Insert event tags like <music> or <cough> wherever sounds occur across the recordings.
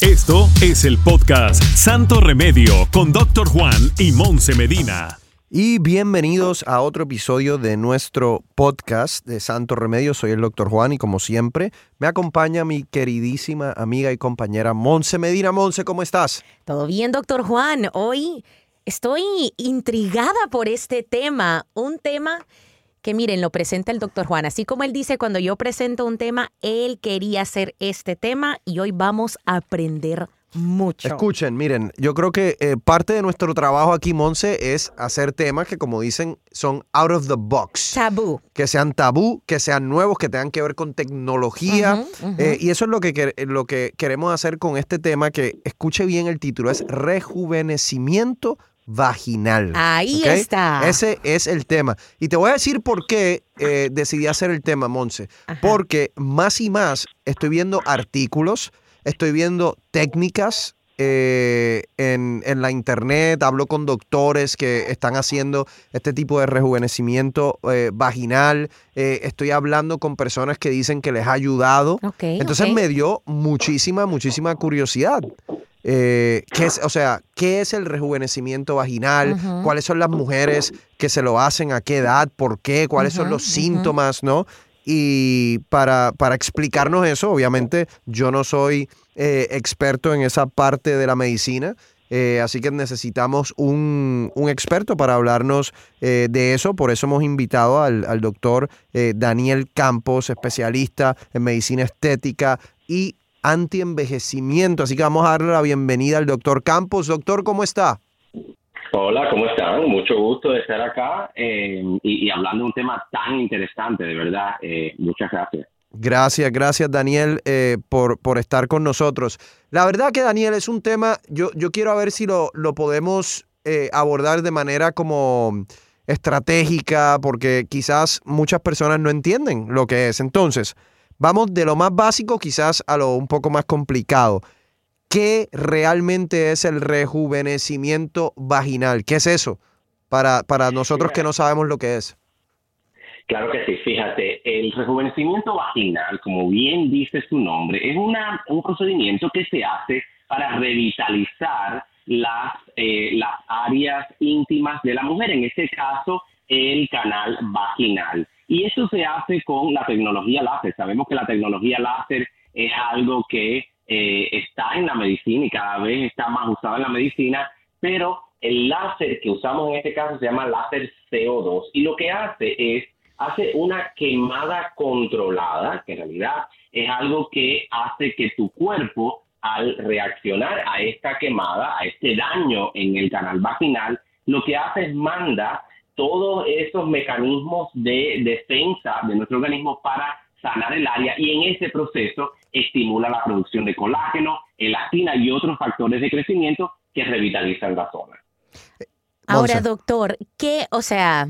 Esto es el podcast Santo Remedio con Doctor Juan y Monse Medina. Y bienvenidos a otro episodio de nuestro podcast de Santo Remedio. Soy el doctor Juan y como siempre me acompaña mi queridísima amiga y compañera Monse Medina. Monse, ¿cómo estás? Todo bien, doctor Juan. Hoy estoy intrigada por este tema, un tema que miren, lo presenta el doctor Juan. Así como él dice, cuando yo presento un tema, él quería hacer este tema y hoy vamos a aprender mucho. Escuchen, miren, yo creo que eh, parte de nuestro trabajo aquí, Monse, es hacer temas que, como dicen, son out of the box. Tabú. Que sean tabú, que sean nuevos, que tengan que ver con tecnología. Eh, y eso es lo que, lo que queremos hacer con este tema, que escuche bien el título, es rejuvenecimiento vaginal. Ahí está. Ese es el tema. Y te voy a decir por qué eh, decidí hacer el tema, Monse. Porque más y más estoy viendo artículos, estoy viendo técnicas eh, en, la internet, hablo con doctores que están haciendo este tipo de rejuvenecimiento eh, vaginal, estoy hablando con personas que dicen que les ha ayudado. Entonces me dio muchísima, muchísima curiosidad. Eh, ¿qué es, o sea, ¿qué es el rejuvenecimiento vaginal? ¿Cuáles son las mujeres que se lo hacen? ¿A qué edad? ¿Por qué? ¿Cuáles son los síntomas? ¿No? Y para, para, explicarnos eso, obviamente yo no soy eh, experto en esa parte de la medicina, eh, así que necesitamos un, experto para hablarnos de eso. Por eso hemos invitado al, al doctor Daniel Campos, especialista en medicina estética y antienvejecimiento. Así que vamos a darle la bienvenida al doctor Campos. Doctor, ¿cómo está? Hola, ¿cómo están? Mucho gusto de estar acá eh, y, hablando de un tema tan interesante, de verdad. Eh, muchas gracias. Gracias, gracias Daniel eh, por, por estar con nosotros. La verdad que Daniel es un tema, yo, yo quiero ver si lo, lo podemos abordar de manera como estratégica, porque quizás muchas personas no entienden lo que es. Entonces, Vamos de lo más básico quizás a lo un poco más complicado. ¿Qué realmente es el rejuvenecimiento vaginal? ¿Qué es eso para, para nosotros que no sabemos lo que es? Claro que sí, fíjate, el rejuvenecimiento vaginal, como bien dice su nombre, es una, un procedimiento que se hace para revitalizar las, eh, las áreas íntimas de la mujer, en este caso el canal vaginal. Y eso se hace con la tecnología láser. Sabemos que la tecnología láser es algo que eh, está en la medicina y cada vez está más usado en la medicina, pero el láser que usamos en este caso se llama láser CO2 y lo que hace es, hace una quemada controlada, que en realidad es algo que hace que tu cuerpo al reaccionar a esta quemada, a este daño en el canal vaginal, lo que hace es manda todos esos mecanismos de defensa de nuestro organismo para sanar el área y en ese proceso estimula la producción de colágeno, elastina y otros factores de crecimiento que revitalizan la zona. Ahora, doctor, ¿qué, o sea,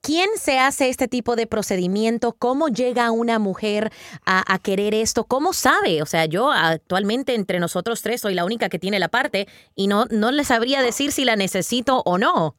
¿Quién se hace este tipo de procedimiento? ¿Cómo llega una mujer a, a, querer esto? ¿Cómo sabe? O sea, yo actualmente entre nosotros tres soy la única que tiene la parte y no, no le sabría decir si la necesito o no.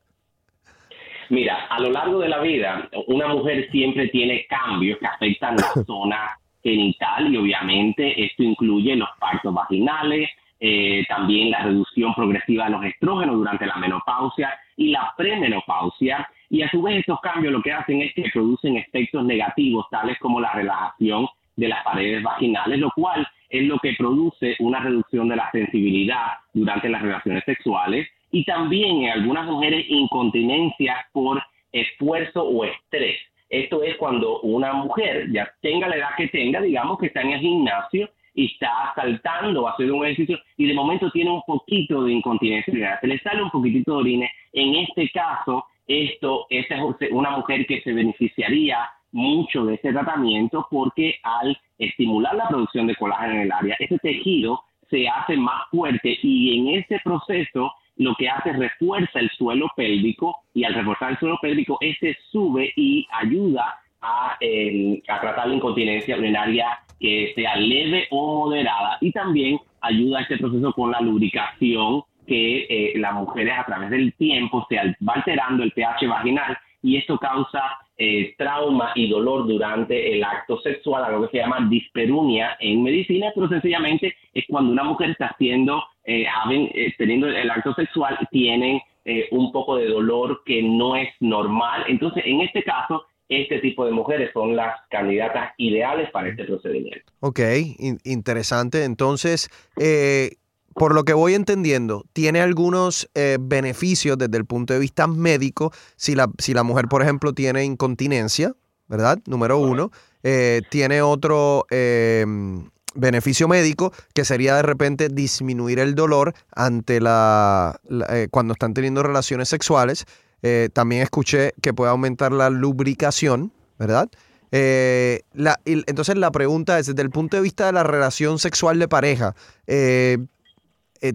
Mira, a lo largo de la vida, una mujer siempre tiene cambios que afectan la <coughs> zona genital y obviamente esto incluye los partos vaginales, eh, también la reducción progresiva de los estrógenos durante la menopausia y la premenopausia. Y a su vez estos cambios lo que hacen es que producen efectos negativos tales como la relajación de las paredes vaginales, lo cual es lo que produce una reducción de la sensibilidad durante las relaciones sexuales y también en algunas mujeres incontinencia por esfuerzo o estrés. Esto es cuando una mujer, ya tenga la edad que tenga, digamos que está en el gimnasio y está saltando, haciendo un ejercicio y de momento tiene un poquito de incontinencia, se le sale un poquitito de orina. En este caso, esto, es una mujer que se beneficiaría mucho de ese tratamiento porque al estimular la producción de colágeno en el área, ese tejido se hace más fuerte y en ese proceso lo que hace es refuerza el suelo pélvico y al reforzar el suelo pélvico, ese sube y ayuda a, a tratar la incontinencia urinaria que sea leve o moderada. Y también ayuda a este proceso con la lubricación que eh, las mujeres a través del tiempo se va alterando el pH vaginal y esto causa eh, trauma y dolor durante el acto sexual, algo que se llama disperunia en medicina, pero sencillamente es cuando una mujer está haciendo, eh, teniendo el acto sexual, tienen un poco de dolor que no es normal. Entonces, en este caso, este tipo de mujeres son las candidatas ideales para este procedimiento. Ok, interesante. Entonces, eh, por lo que voy entendiendo, tiene algunos eh, beneficios desde el punto de vista médico si la, si la mujer, por ejemplo, tiene incontinencia, ¿verdad? Número uno. Eh, tiene otro em, beneficio médico que sería de repente disminuir el dolor ante la, cuando están teniendo relaciones sexuales. Eh, también escuché que puede aumentar la lubricación, ¿verdad? Eh, entonces la pregunta es, desde el punto de vista de la relación sexual de pareja, eh,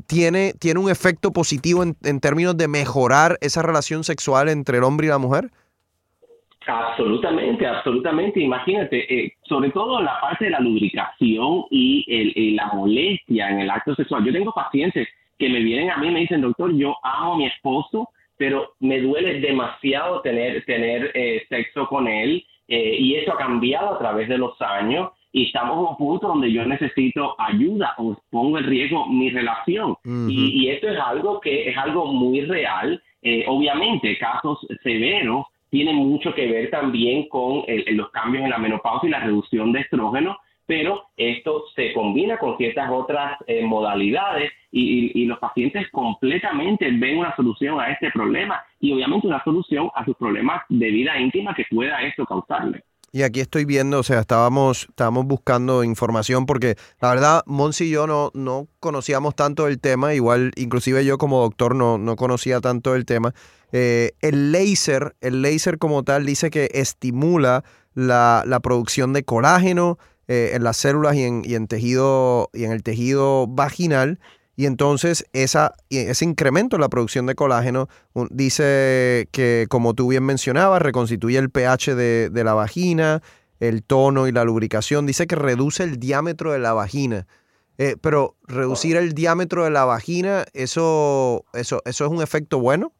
¿tiene, ¿tiene un efecto positivo en, términos de mejorar esa relación sexual entre el hombre y la mujer? Absolutamente, absolutamente. Imagínate, sobre todo la parte de la lubricación y, la molestia en el acto sexual. Yo tengo pacientes que me vienen a mí y me dicen, doctor, yo amo a mi esposo, pero me duele demasiado tener, tener eh, sexo con él eh, y eso ha cambiado a través de los años y estamos en un punto donde yo necesito ayuda o pongo en riesgo mi relación. y, y, esto es algo que es algo muy real. Eh, obviamente, casos severos tienen mucho que ver también con los cambios en la menopausia y la reducción de estrógeno, pero esto se combina con ciertas otras eh, modalidades y, los pacientes completamente ven una solución a este problema y obviamente una solución a sus problemas de vida íntima que pueda esto causarle. Y aquí estoy viendo, o sea, estábamos, estábamos buscando información porque la verdad, Monsi y yo no, no conocíamos tanto el tema, igual inclusive yo como doctor no, no conocía tanto el tema. Eh, el láser, el láser como tal dice que estimula la, la producción de colágeno, eh, en las células y en, y en, tejido y en el tejido vaginal. Y entonces esa, ese incremento en la producción de colágeno dice que, como tú bien mencionabas, reconstituye el pH de, de, la vagina, el tono y la lubricación. Dice que reduce el diámetro de la vagina. Eh, pero reducir el diámetro de la vagina, ¿eso, eso, ¿eso es un efecto bueno?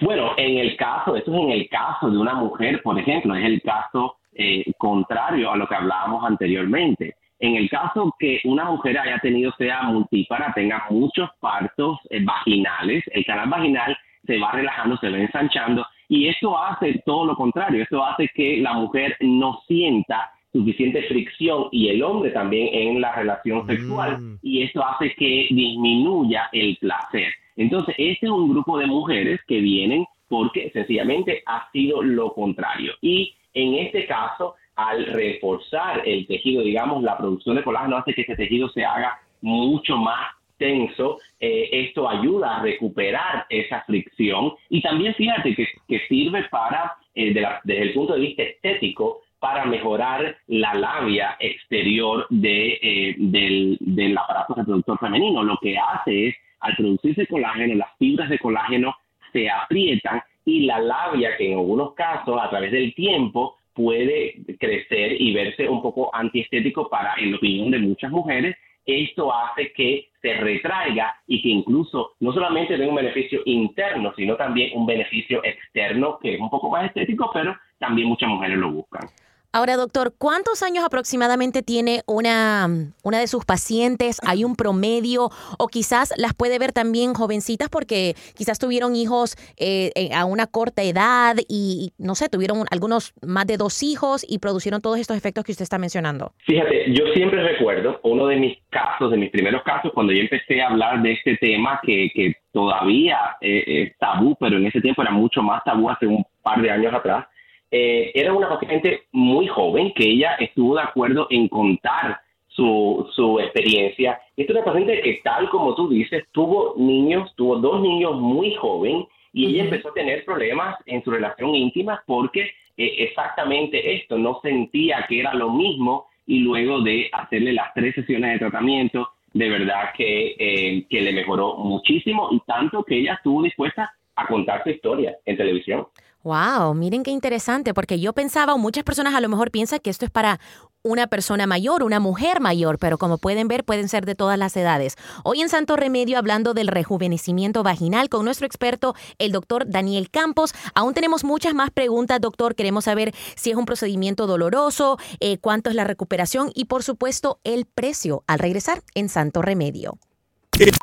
Bueno, en el caso, esto es en el caso de una mujer, por ejemplo, es el caso eh, contrario a lo que hablábamos anteriormente. En el caso que una mujer haya tenido sea multípara, tenga muchos partos eh, vaginales, el canal vaginal se va relajando, se va ensanchando y esto hace todo lo contrario, esto hace que la mujer no sienta suficiente fricción y el hombre también en la relación sexual mm. y esto hace que disminuya el placer. Entonces, este es un grupo de mujeres que vienen porque sencillamente ha sido lo contrario. Y en este caso, al reforzar el tejido, digamos, la producción de colágeno hace que ese tejido se haga mucho más tenso, eh, esto ayuda a recuperar esa fricción y también fíjate que, sirve para, eh, desde el punto de vista estético, para mejorar la labia exterior eh, del, del aparato reproductor femenino. Lo que hace es, al producirse colágeno, las fibras de colágeno se aprietan y la labia que en algunos casos a través del tiempo puede crecer y verse un poco antiestético para, en la opinión de muchas mujeres, esto hace que se retraiga y que incluso no solamente tenga un beneficio interno, sino también un beneficio externo que es un poco más estético, pero también muchas mujeres lo buscan. Ahora, doctor, ¿cuántos años aproximadamente tiene una, una de sus pacientes? ¿Hay un promedio? O quizás las puede ver también jovencitas porque quizás tuvieron hijos eh, eh, a una corta edad y, no sé, tuvieron algunos más de dos hijos y producieron todos estos efectos que usted está mencionando. Fíjate, yo siempre recuerdo uno de mis casos, de mis primeros casos, cuando yo empecé a hablar de este tema que, que todavía eh, es tabú, pero en ese tiempo era mucho más tabú hace un par de años atrás eh, era una paciente muy joven que ella estuvo de acuerdo en contar su, su experiencia. Esta es una paciente que, tal como tú dices, tuvo niños, tuvo dos niños muy joven y ella empezó a tener problemas en su relación íntima porque eh, exactamente esto, no sentía que era lo mismo y luego de hacerle las tres sesiones de tratamiento, de verdad que, eh, que le mejoró muchísimo y tanto que ella estuvo dispuesta a contar su historia en televisión. Wow, miren qué interesante, porque yo pensaba, o muchas personas a lo mejor piensan que esto es para una persona mayor, una mujer mayor, pero como pueden ver, pueden ser de todas las edades. Hoy en Santo Remedio, hablando del rejuvenecimiento vaginal con nuestro experto, el doctor Daniel Campos. Aún tenemos muchas más preguntas, doctor. Queremos saber si es un procedimiento doloroso, eh, cuánto es la recuperación y, por supuesto, el precio al regresar en Santo Remedio.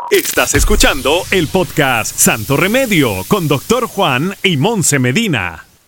Estás escuchando el podcast Santo Remedio con Doctor Juan y Monse Medina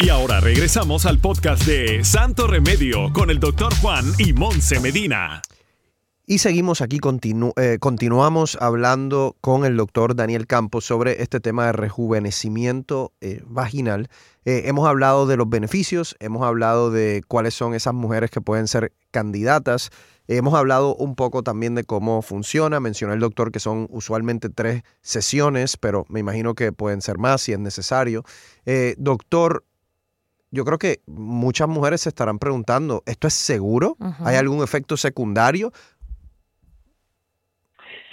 Y ahora regresamos al podcast de Santo Remedio con el doctor Juan y Monse Medina. Y seguimos aquí, eh, continuamos hablando con el doctor Daniel Campos sobre este tema de rejuvenecimiento eh, vaginal. Eh, hemos hablado de los beneficios, hemos hablado de cuáles son esas mujeres que pueden ser candidatas, hemos hablado un poco también de cómo funciona. Mencionó el doctor que son usualmente tres sesiones, pero me imagino que pueden ser más si es necesario. doctor, yo creo que muchas mujeres se estarán preguntando, ¿esto es seguro? ¿Hay algún efecto secundario?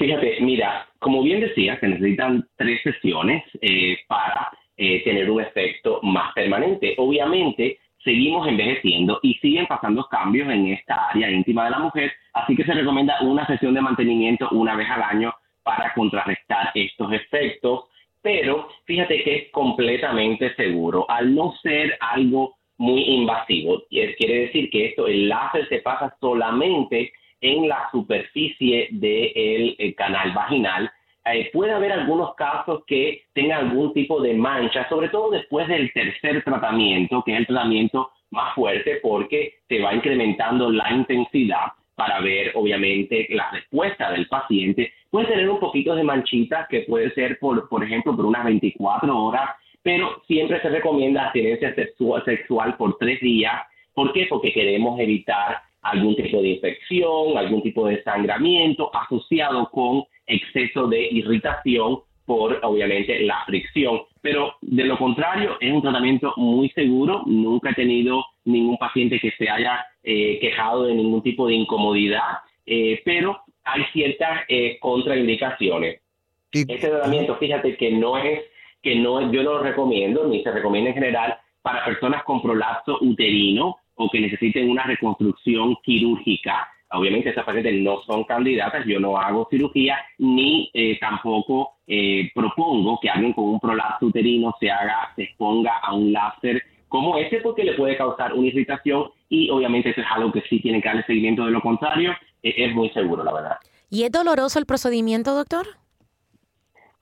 Fíjate, mira, como bien decía, se necesitan tres sesiones eh, para eh, tener un efecto más permanente. Obviamente, seguimos envejeciendo y siguen pasando cambios en esta área íntima de la mujer, así que se recomienda una sesión de mantenimiento una vez al año para contrarrestar estos efectos, pero fíjate que es completamente seguro, al no ser algo muy invasivo. Quiere decir que esto, el láser se pasa solamente en la superficie del eh, canal vaginal. Eh, puede haber algunos casos que tengan algún tipo de mancha, sobre todo después del tercer tratamiento, que es el tratamiento más fuerte porque se va incrementando la intensidad para ver obviamente la respuesta del paciente. Puede tener un poquito de manchitas que puede ser, por, por ejemplo, por unas 24 horas, pero siempre se recomienda abstinencia sexual, sexual por tres días. ¿Por qué? Porque queremos evitar algún tipo de infección, algún tipo de sangramiento asociado con exceso de irritación por obviamente la fricción. Pero de lo contrario, es un tratamiento muy seguro. Nunca he tenido ningún paciente que se haya eh, quejado de ningún tipo de incomodidad, eh, pero hay ciertas eh, contraindicaciones. Este tratamiento, fíjate que no es, que no yo no lo recomiendo, ni se recomienda en general para personas con prolapso uterino o que necesiten una reconstrucción quirúrgica. Obviamente esas pacientes no son candidatas, yo no hago cirugía ni eh, tampoco eh, propongo que alguien con un prolapso uterino se haga, se exponga a un láser como ese porque le puede causar una irritación y obviamente eso es algo que sí tiene que darle seguimiento, de lo contrario eh, es muy seguro, la verdad. ¿Y es doloroso el procedimiento, doctor?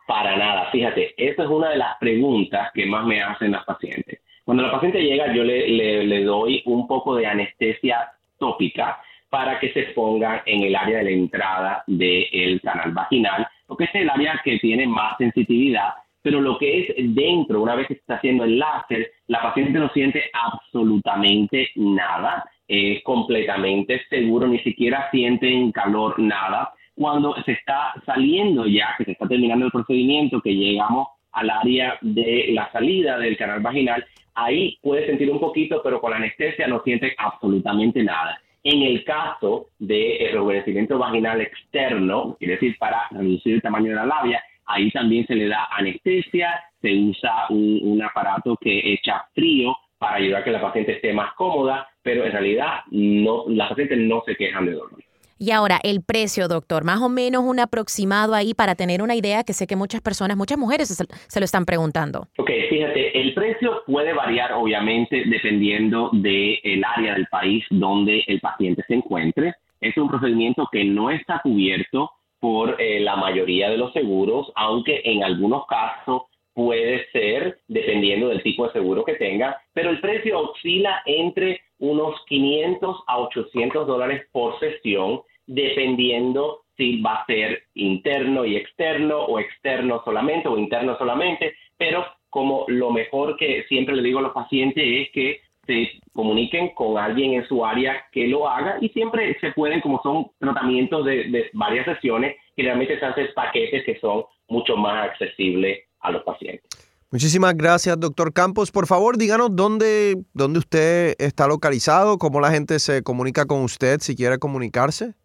Para nada, fíjate, esa es una de las preguntas que más me hacen las pacientes. Cuando la paciente llega, yo le, doy un poco de anestesia tópica para que se ponga en el área de la entrada del canal vaginal, porque es el área que tiene más sensitividad, pero lo que es dentro, una vez que se está haciendo el láser, la paciente no siente absolutamente nada es completamente seguro, ni siquiera sienten calor, nada. Cuando se está saliendo ya, que se está terminando el procedimiento, que llegamos al área de la salida del canal vaginal, ahí puede sentir un poquito, pero con la anestesia no siente absolutamente nada. En el caso de rejuvenecimiento vaginal externo, es decir, para reducir el tamaño de la labia, ahí también se le da anestesia, se usa un, aparato que echa frío para ayudar a que la paciente esté más cómoda, pero en realidad no, las pacientes no se quejan de dolor. Y ahora, el precio, doctor, más o menos un aproximado ahí para tener una idea que sé que muchas personas, muchas mujeres se, lo están preguntando. Ok, fíjate, el precio puede variar obviamente dependiendo del área del país donde el paciente se encuentre. Es un procedimiento que no está cubierto por eh, la mayoría de los seguros, aunque en algunos casos puede ser, dependiendo del tipo de seguro que tenga, pero el precio oscila entre unos 500 a 800 dólares por sesión dependiendo si va a ser interno y externo o externo solamente o interno solamente, pero como lo mejor que siempre le digo a los pacientes es que se comuniquen con alguien en su área que lo haga y siempre se pueden, como son tratamientos de, varias sesiones, generalmente se hacen paquetes que son mucho más accesibles a los pacientes. Muchísimas gracias, doctor Campos. Por favor, díganos dónde, dónde usted está localizado, cómo la gente se comunica con usted si quiere comunicarse.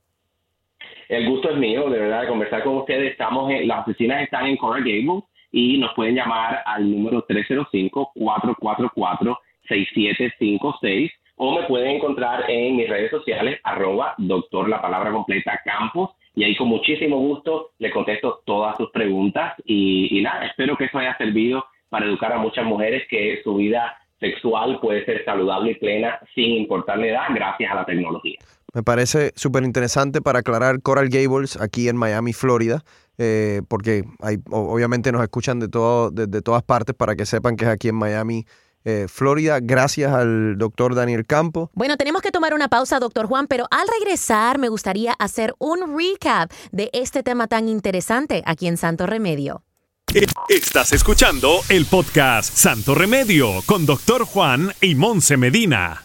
El gusto es mío, de verdad, de conversar con ustedes. Estamos en, las oficinas están en Coral Gables y nos pueden llamar al número 305-444-6756 o me pueden encontrar en mis redes sociales, arroba doctor, la palabra completa, Campos, y ahí con muchísimo gusto le contesto todas sus preguntas y, y nada, espero que eso haya servido para educar a muchas mujeres que su vida sexual puede ser saludable y plena sin importar la edad gracias a la tecnología. Me parece súper interesante para aclarar Coral Gables aquí en Miami, Florida, eh, porque hay, obviamente nos escuchan de, todo, de, todas partes para que sepan que es aquí en Miami. Eh, Florida, gracias al doctor Daniel Campo. Bueno, tenemos que tomar una pausa, doctor Juan, pero al regresar me gustaría hacer un recap de este tema tan interesante aquí en Santo Remedio. Estás escuchando el podcast Santo Remedio con doctor Juan y Monse Medina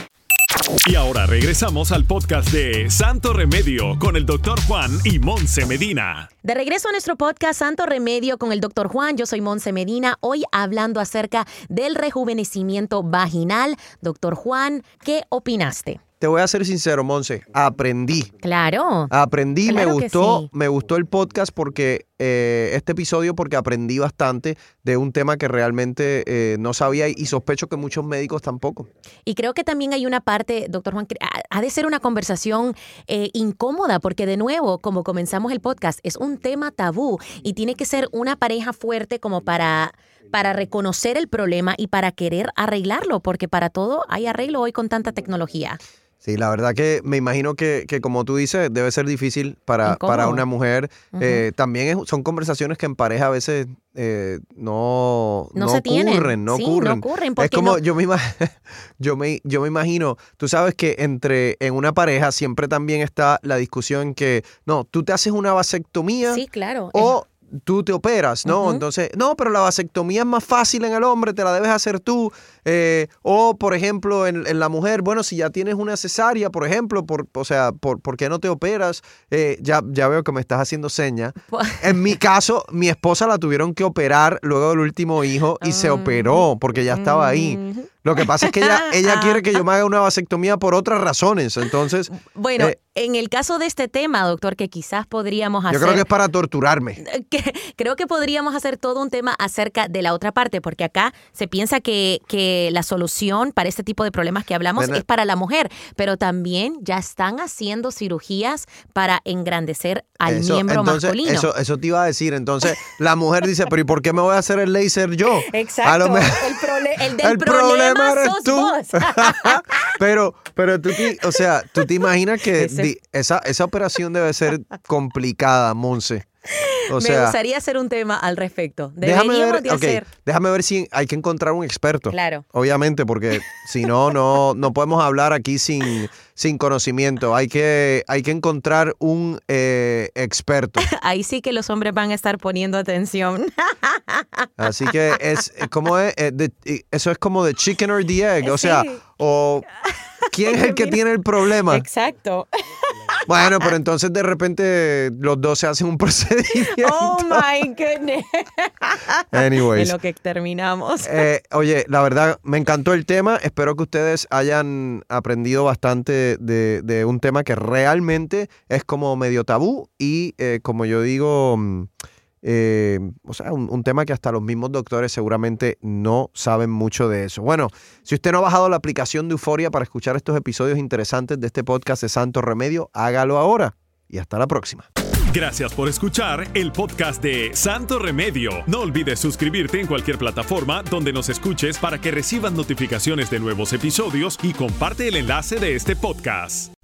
Y ahora regresamos al podcast de Santo Remedio con el doctor Juan y Monse Medina. De regreso a nuestro podcast Santo Remedio con el doctor Juan, yo soy Monse Medina, hoy hablando acerca del rejuvenecimiento vaginal. Doctor Juan, ¿qué opinaste? te voy a ser sincero, Monse, aprendí. Claro. Aprendí, me gustó, me gustó el podcast porque eh, este episodio porque aprendí bastante de un tema que realmente eh, no sabía y sospecho que muchos médicos tampoco. Y creo que también hay una parte, doctor Juan, ha de ser una conversación eh, incómoda porque de nuevo, como comenzamos el podcast, es un tema tabú y tiene que ser una pareja fuerte como para para reconocer el problema y para querer arreglarlo, porque para todo hay arreglo hoy con tanta tecnología. Sí, la verdad que me imagino que, que como tú dices, debe ser difícil para, para una mujer. Eh, también son conversaciones que en pareja a veces eh, no, no, se ocurren, no sí, ocurren. No ocurren es como yo me, <laughs> yo, me, yo me imagino, tú sabes que entre en una pareja siempre también está la discusión que, no, tú te haces una vasectomía. Sí, claro. O tú te operas, ¿no? Entonces, no, pero la vasectomía es más fácil en el hombre, te la debes hacer tú. Eh, o, por ejemplo, en, la mujer, bueno, si ya tienes una cesárea, por ejemplo, por, o sea, por, ¿por qué no te operas? Eh, ya, ya veo que me estás haciendo seña. En mi caso, mi esposa la tuvieron que operar luego del último hijo y se operó porque ya estaba ahí. Lo que pasa es que ella, <laughs> ella quiere que yo me haga una vasectomía por otras razones. Entonces. Bueno, eh, en el caso de este tema, doctor, que quizás podríamos hacer. Yo creo que es para torturarme. <laughs> creo que podríamos hacer todo un tema acerca de la otra parte, porque acá se piensa que, que la solución para este tipo de problemas que hablamos es para la mujer, pero también ya están haciendo cirugías para engrandecer al miembro masculino. Eso, eso te iba a decir. Entonces, la mujer dice, pero ¿y por qué me voy a hacer el láser yo? <laughs> Exacto. el, el, del problema tú. <laughs> pero, pero tú, o sea, tú te imaginas que esa, esa operación debe ser complicada, Monse. Me gustaría hacer un tema al respecto. Deberíamos déjame ver, de hacer. déjame ver si hay que encontrar un experto. Claro. Obviamente, porque <laughs> si no, no, no podemos hablar aquí sin, sin conocimiento. Hay que, hay que encontrar un eh, experto. <laughs> Ahí sí que los hombres van a estar poniendo atención. <laughs> Así que es como es, eh, eso es como de chicken or the egg. O sea, o quién es el que tiene el problema. Exacto. Bueno, pero entonces de repente los dos se hacen un <laughs> procedimiento. Oh my goodness. Anyways. En lo que terminamos. Eh, oye, la verdad, me encantó el tema. Espero que ustedes hayan aprendido bastante de, un tema que realmente es como medio tabú y eh, como yo digo. Eh, o sea, un, tema que hasta los mismos doctores seguramente no saben mucho de eso. Bueno, si usted no ha bajado la aplicación de Euforia para escuchar estos episodios interesantes de este podcast de Santo Remedio, hágalo ahora y hasta la próxima. Gracias por escuchar el podcast de Santo Remedio. No olvides suscribirte en cualquier plataforma donde nos escuches para que reciban notificaciones de nuevos episodios y comparte el enlace de este podcast